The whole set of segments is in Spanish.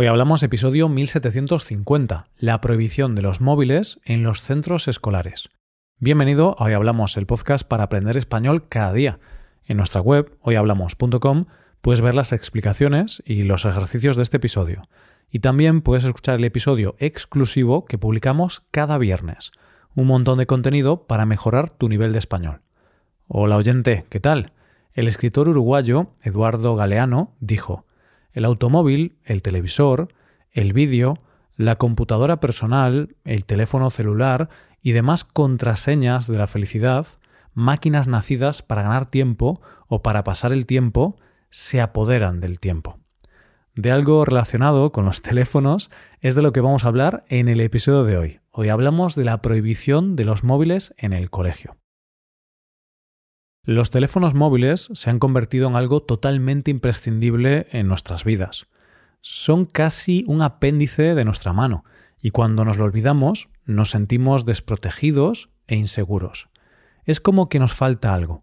Hoy hablamos episodio 1750, la prohibición de los móviles en los centros escolares. Bienvenido a Hoy Hablamos, el podcast para aprender español cada día. En nuestra web, hoyhablamos.com, puedes ver las explicaciones y los ejercicios de este episodio. Y también puedes escuchar el episodio exclusivo que publicamos cada viernes. Un montón de contenido para mejorar tu nivel de español. Hola oyente, ¿qué tal? El escritor uruguayo Eduardo Galeano dijo, el automóvil, el televisor, el vídeo, la computadora personal, el teléfono celular y demás contraseñas de la felicidad, máquinas nacidas para ganar tiempo o para pasar el tiempo, se apoderan del tiempo. De algo relacionado con los teléfonos es de lo que vamos a hablar en el episodio de hoy. Hoy hablamos de la prohibición de los móviles en el colegio. Los teléfonos móviles se han convertido en algo totalmente imprescindible en nuestras vidas. Son casi un apéndice de nuestra mano y cuando nos lo olvidamos nos sentimos desprotegidos e inseguros. Es como que nos falta algo.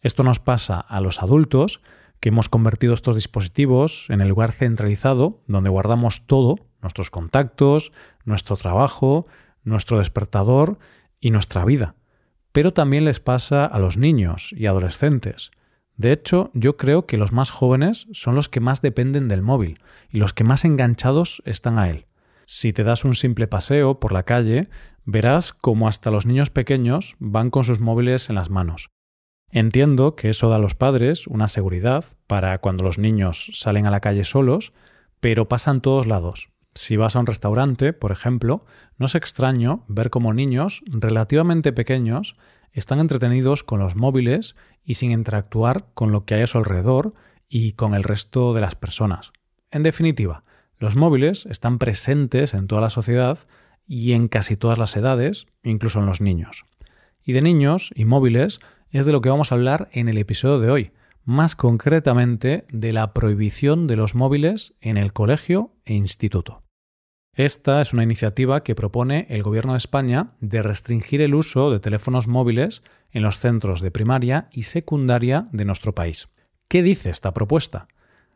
Esto nos pasa a los adultos, que hemos convertido estos dispositivos en el lugar centralizado donde guardamos todo, nuestros contactos, nuestro trabajo, nuestro despertador y nuestra vida pero también les pasa a los niños y adolescentes. De hecho, yo creo que los más jóvenes son los que más dependen del móvil y los que más enganchados están a él. Si te das un simple paseo por la calle, verás cómo hasta los niños pequeños van con sus móviles en las manos. Entiendo que eso da a los padres una seguridad para cuando los niños salen a la calle solos, pero pasa en todos lados. Si vas a un restaurante, por ejemplo, no es extraño ver cómo niños relativamente pequeños están entretenidos con los móviles y sin interactuar con lo que hay a su alrededor y con el resto de las personas. En definitiva, los móviles están presentes en toda la sociedad y en casi todas las edades, incluso en los niños. Y de niños y móviles es de lo que vamos a hablar en el episodio de hoy, más concretamente de la prohibición de los móviles en el colegio e instituto. Esta es una iniciativa que propone el Gobierno de España de restringir el uso de teléfonos móviles en los centros de primaria y secundaria de nuestro país. ¿Qué dice esta propuesta?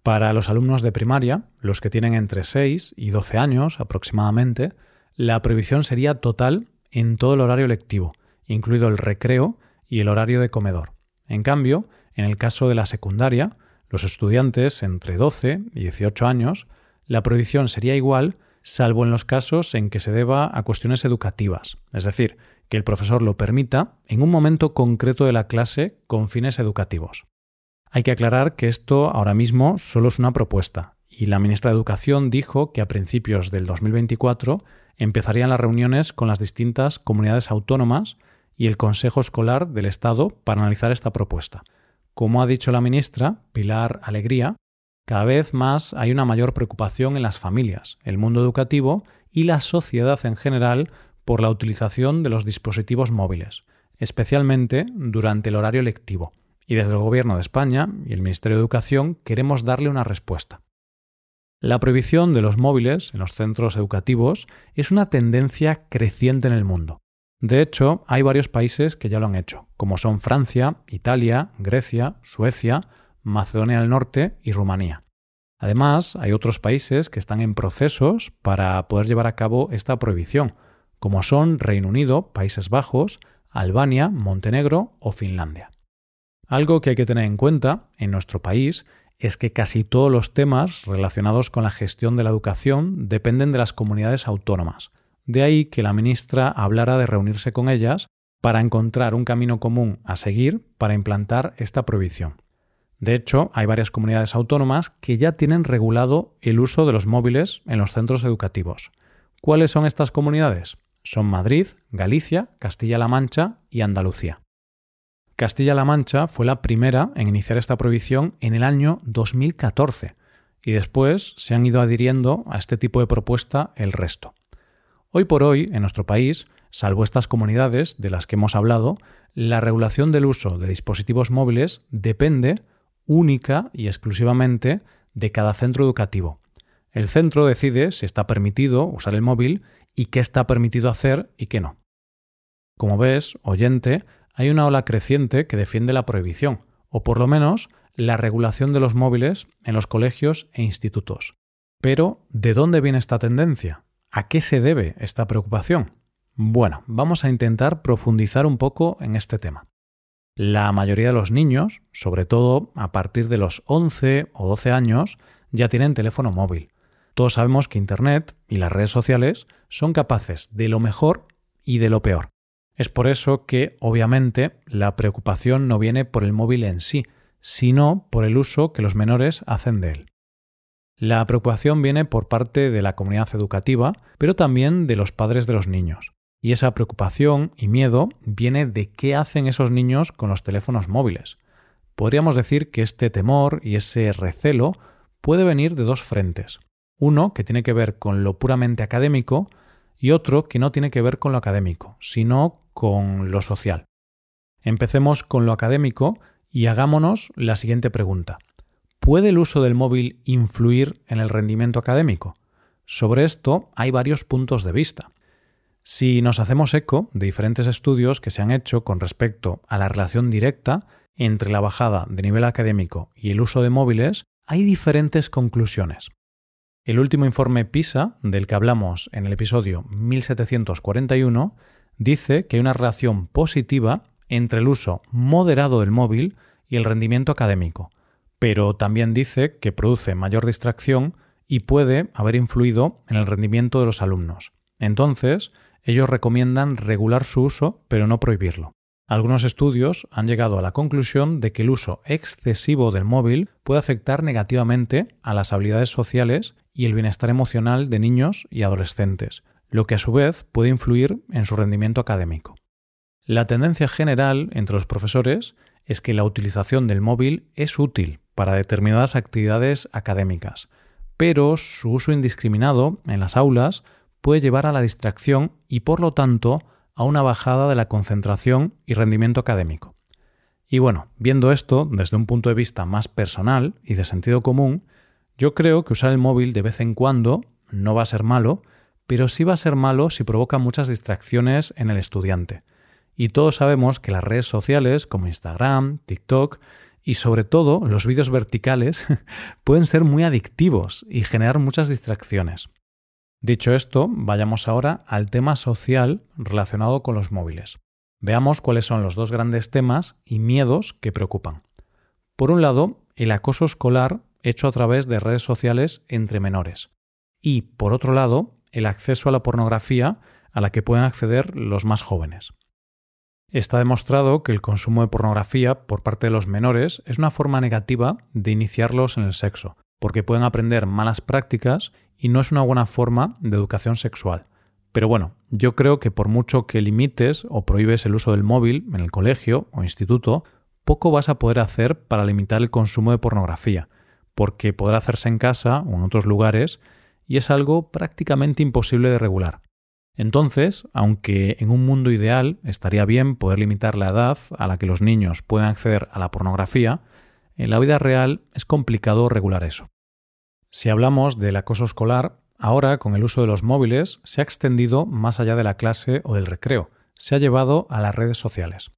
Para los alumnos de primaria, los que tienen entre 6 y 12 años aproximadamente, la prohibición sería total en todo el horario lectivo, incluido el recreo y el horario de comedor. En cambio, en el caso de la secundaria, los estudiantes entre 12 y 18 años, la prohibición sería igual salvo en los casos en que se deba a cuestiones educativas, es decir, que el profesor lo permita en un momento concreto de la clase con fines educativos. Hay que aclarar que esto ahora mismo solo es una propuesta, y la ministra de Educación dijo que a principios del 2024 empezarían las reuniones con las distintas comunidades autónomas y el Consejo Escolar del Estado para analizar esta propuesta. Como ha dicho la ministra, Pilar Alegría, cada vez más hay una mayor preocupación en las familias, el mundo educativo y la sociedad en general por la utilización de los dispositivos móviles, especialmente durante el horario lectivo. Y desde el Gobierno de España y el Ministerio de Educación queremos darle una respuesta. La prohibición de los móviles en los centros educativos es una tendencia creciente en el mundo. De hecho, hay varios países que ya lo han hecho, como son Francia, Italia, Grecia, Suecia, Macedonia del Norte y Rumanía. Además, hay otros países que están en procesos para poder llevar a cabo esta prohibición, como son Reino Unido, Países Bajos, Albania, Montenegro o Finlandia. Algo que hay que tener en cuenta en nuestro país es que casi todos los temas relacionados con la gestión de la educación dependen de las comunidades autónomas. De ahí que la ministra hablara de reunirse con ellas para encontrar un camino común a seguir para implantar esta prohibición. De hecho, hay varias comunidades autónomas que ya tienen regulado el uso de los móviles en los centros educativos. ¿Cuáles son estas comunidades? Son Madrid, Galicia, Castilla-La Mancha y Andalucía. Castilla-La Mancha fue la primera en iniciar esta prohibición en el año 2014 y después se han ido adhiriendo a este tipo de propuesta el resto. Hoy por hoy, en nuestro país, salvo estas comunidades de las que hemos hablado, la regulación del uso de dispositivos móviles depende única y exclusivamente de cada centro educativo. El centro decide si está permitido usar el móvil y qué está permitido hacer y qué no. Como ves, oyente, hay una ola creciente que defiende la prohibición, o por lo menos la regulación de los móviles en los colegios e institutos. Pero, ¿de dónde viene esta tendencia? ¿A qué se debe esta preocupación? Bueno, vamos a intentar profundizar un poco en este tema. La mayoría de los niños, sobre todo a partir de los 11 o 12 años, ya tienen teléfono móvil. Todos sabemos que Internet y las redes sociales son capaces de lo mejor y de lo peor. Es por eso que, obviamente, la preocupación no viene por el móvil en sí, sino por el uso que los menores hacen de él. La preocupación viene por parte de la comunidad educativa, pero también de los padres de los niños. Y esa preocupación y miedo viene de qué hacen esos niños con los teléfonos móviles. Podríamos decir que este temor y ese recelo puede venir de dos frentes. Uno que tiene que ver con lo puramente académico y otro que no tiene que ver con lo académico, sino con lo social. Empecemos con lo académico y hagámonos la siguiente pregunta. ¿Puede el uso del móvil influir en el rendimiento académico? Sobre esto hay varios puntos de vista. Si nos hacemos eco de diferentes estudios que se han hecho con respecto a la relación directa entre la bajada de nivel académico y el uso de móviles, hay diferentes conclusiones. El último informe PISA, del que hablamos en el episodio 1741, dice que hay una relación positiva entre el uso moderado del móvil y el rendimiento académico, pero también dice que produce mayor distracción y puede haber influido en el rendimiento de los alumnos. Entonces, ellos recomiendan regular su uso, pero no prohibirlo. Algunos estudios han llegado a la conclusión de que el uso excesivo del móvil puede afectar negativamente a las habilidades sociales y el bienestar emocional de niños y adolescentes, lo que a su vez puede influir en su rendimiento académico. La tendencia general entre los profesores es que la utilización del móvil es útil para determinadas actividades académicas, pero su uso indiscriminado en las aulas puede llevar a la distracción y por lo tanto a una bajada de la concentración y rendimiento académico. Y bueno, viendo esto desde un punto de vista más personal y de sentido común, yo creo que usar el móvil de vez en cuando no va a ser malo, pero sí va a ser malo si provoca muchas distracciones en el estudiante. Y todos sabemos que las redes sociales como Instagram, TikTok y sobre todo los vídeos verticales pueden ser muy adictivos y generar muchas distracciones. Dicho esto, vayamos ahora al tema social relacionado con los móviles. Veamos cuáles son los dos grandes temas y miedos que preocupan. Por un lado, el acoso escolar hecho a través de redes sociales entre menores. Y, por otro lado, el acceso a la pornografía a la que pueden acceder los más jóvenes. Está demostrado que el consumo de pornografía por parte de los menores es una forma negativa de iniciarlos en el sexo, porque pueden aprender malas prácticas y no es una buena forma de educación sexual. Pero bueno, yo creo que por mucho que limites o prohíbes el uso del móvil en el colegio o instituto, poco vas a poder hacer para limitar el consumo de pornografía, porque podrá hacerse en casa o en otros lugares y es algo prácticamente imposible de regular. Entonces, aunque en un mundo ideal estaría bien poder limitar la edad a la que los niños pueden acceder a la pornografía, en la vida real es complicado regular eso. Si hablamos del acoso escolar, ahora con el uso de los móviles se ha extendido más allá de la clase o del recreo, se ha llevado a las redes sociales.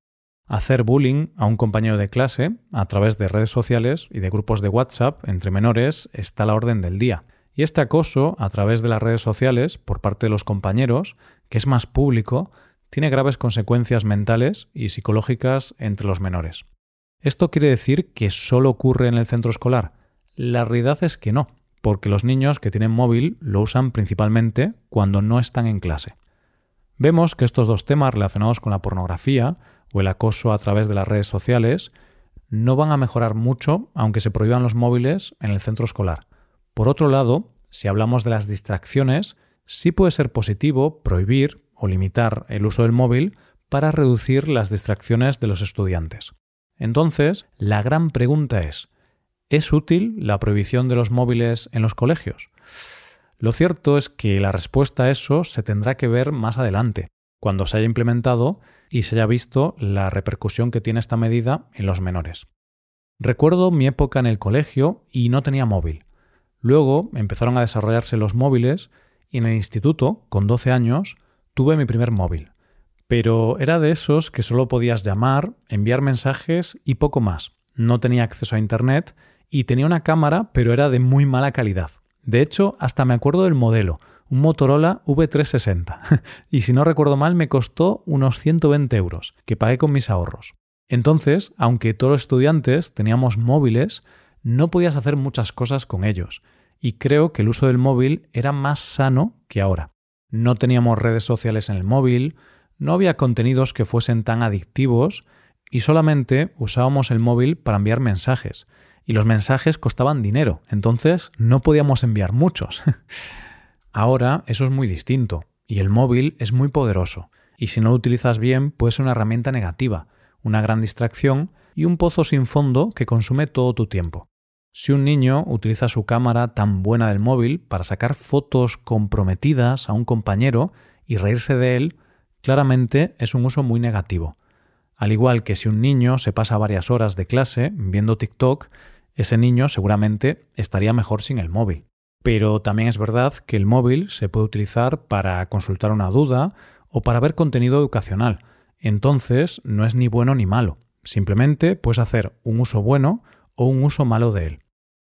Hacer bullying a un compañero de clase a través de redes sociales y de grupos de WhatsApp entre menores está a la orden del día. Y este acoso a través de las redes sociales por parte de los compañeros, que es más público, tiene graves consecuencias mentales y psicológicas entre los menores. ¿Esto quiere decir que solo ocurre en el centro escolar? La realidad es que no porque los niños que tienen móvil lo usan principalmente cuando no están en clase. Vemos que estos dos temas relacionados con la pornografía o el acoso a través de las redes sociales no van a mejorar mucho aunque se prohíban los móviles en el centro escolar. Por otro lado, si hablamos de las distracciones, sí puede ser positivo prohibir o limitar el uso del móvil para reducir las distracciones de los estudiantes. Entonces, la gran pregunta es, ¿Es útil la prohibición de los móviles en los colegios? Lo cierto es que la respuesta a eso se tendrá que ver más adelante, cuando se haya implementado y se haya visto la repercusión que tiene esta medida en los menores. Recuerdo mi época en el colegio y no tenía móvil. Luego empezaron a desarrollarse los móviles y en el instituto, con 12 años, tuve mi primer móvil. Pero era de esos que solo podías llamar, enviar mensajes y poco más. No tenía acceso a Internet y tenía una cámara, pero era de muy mala calidad. De hecho, hasta me acuerdo del modelo, un Motorola V360. y si no recuerdo mal, me costó unos 120 euros, que pagué con mis ahorros. Entonces, aunque todos los estudiantes teníamos móviles, no podías hacer muchas cosas con ellos. Y creo que el uso del móvil era más sano que ahora. No teníamos redes sociales en el móvil, no había contenidos que fuesen tan adictivos y solamente usábamos el móvil para enviar mensajes. Y los mensajes costaban dinero, entonces no podíamos enviar muchos. Ahora eso es muy distinto y el móvil es muy poderoso y si no lo utilizas bien puede ser una herramienta negativa, una gran distracción y un pozo sin fondo que consume todo tu tiempo. Si un niño utiliza su cámara tan buena del móvil para sacar fotos comprometidas a un compañero y reírse de él, claramente es un uso muy negativo. Al igual que si un niño se pasa varias horas de clase viendo TikTok, ese niño seguramente estaría mejor sin el móvil. Pero también es verdad que el móvil se puede utilizar para consultar una duda o para ver contenido educacional. Entonces no es ni bueno ni malo. Simplemente puedes hacer un uso bueno o un uso malo de él.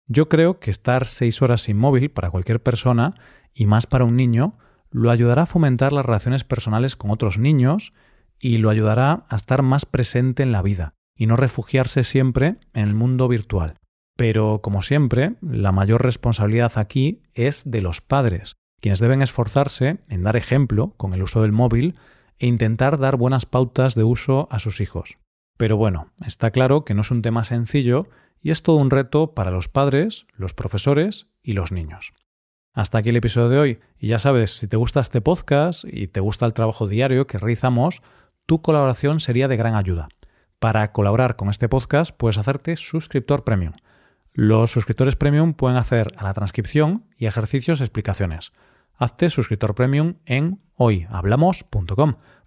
Yo creo que estar seis horas sin móvil para cualquier persona, y más para un niño, lo ayudará a fomentar las relaciones personales con otros niños y lo ayudará a estar más presente en la vida y no refugiarse siempre en el mundo virtual. Pero, como siempre, la mayor responsabilidad aquí es de los padres, quienes deben esforzarse en dar ejemplo con el uso del móvil e intentar dar buenas pautas de uso a sus hijos. Pero bueno, está claro que no es un tema sencillo y es todo un reto para los padres, los profesores y los niños. Hasta aquí el episodio de hoy y ya sabes, si te gusta este podcast y te gusta el trabajo diario que realizamos, tu colaboración sería de gran ayuda. Para colaborar con este podcast puedes hacerte suscriptor premium. Los suscriptores premium pueden hacer a la transcripción y ejercicios explicaciones. Hazte suscriptor premium en hoyhablamos.com.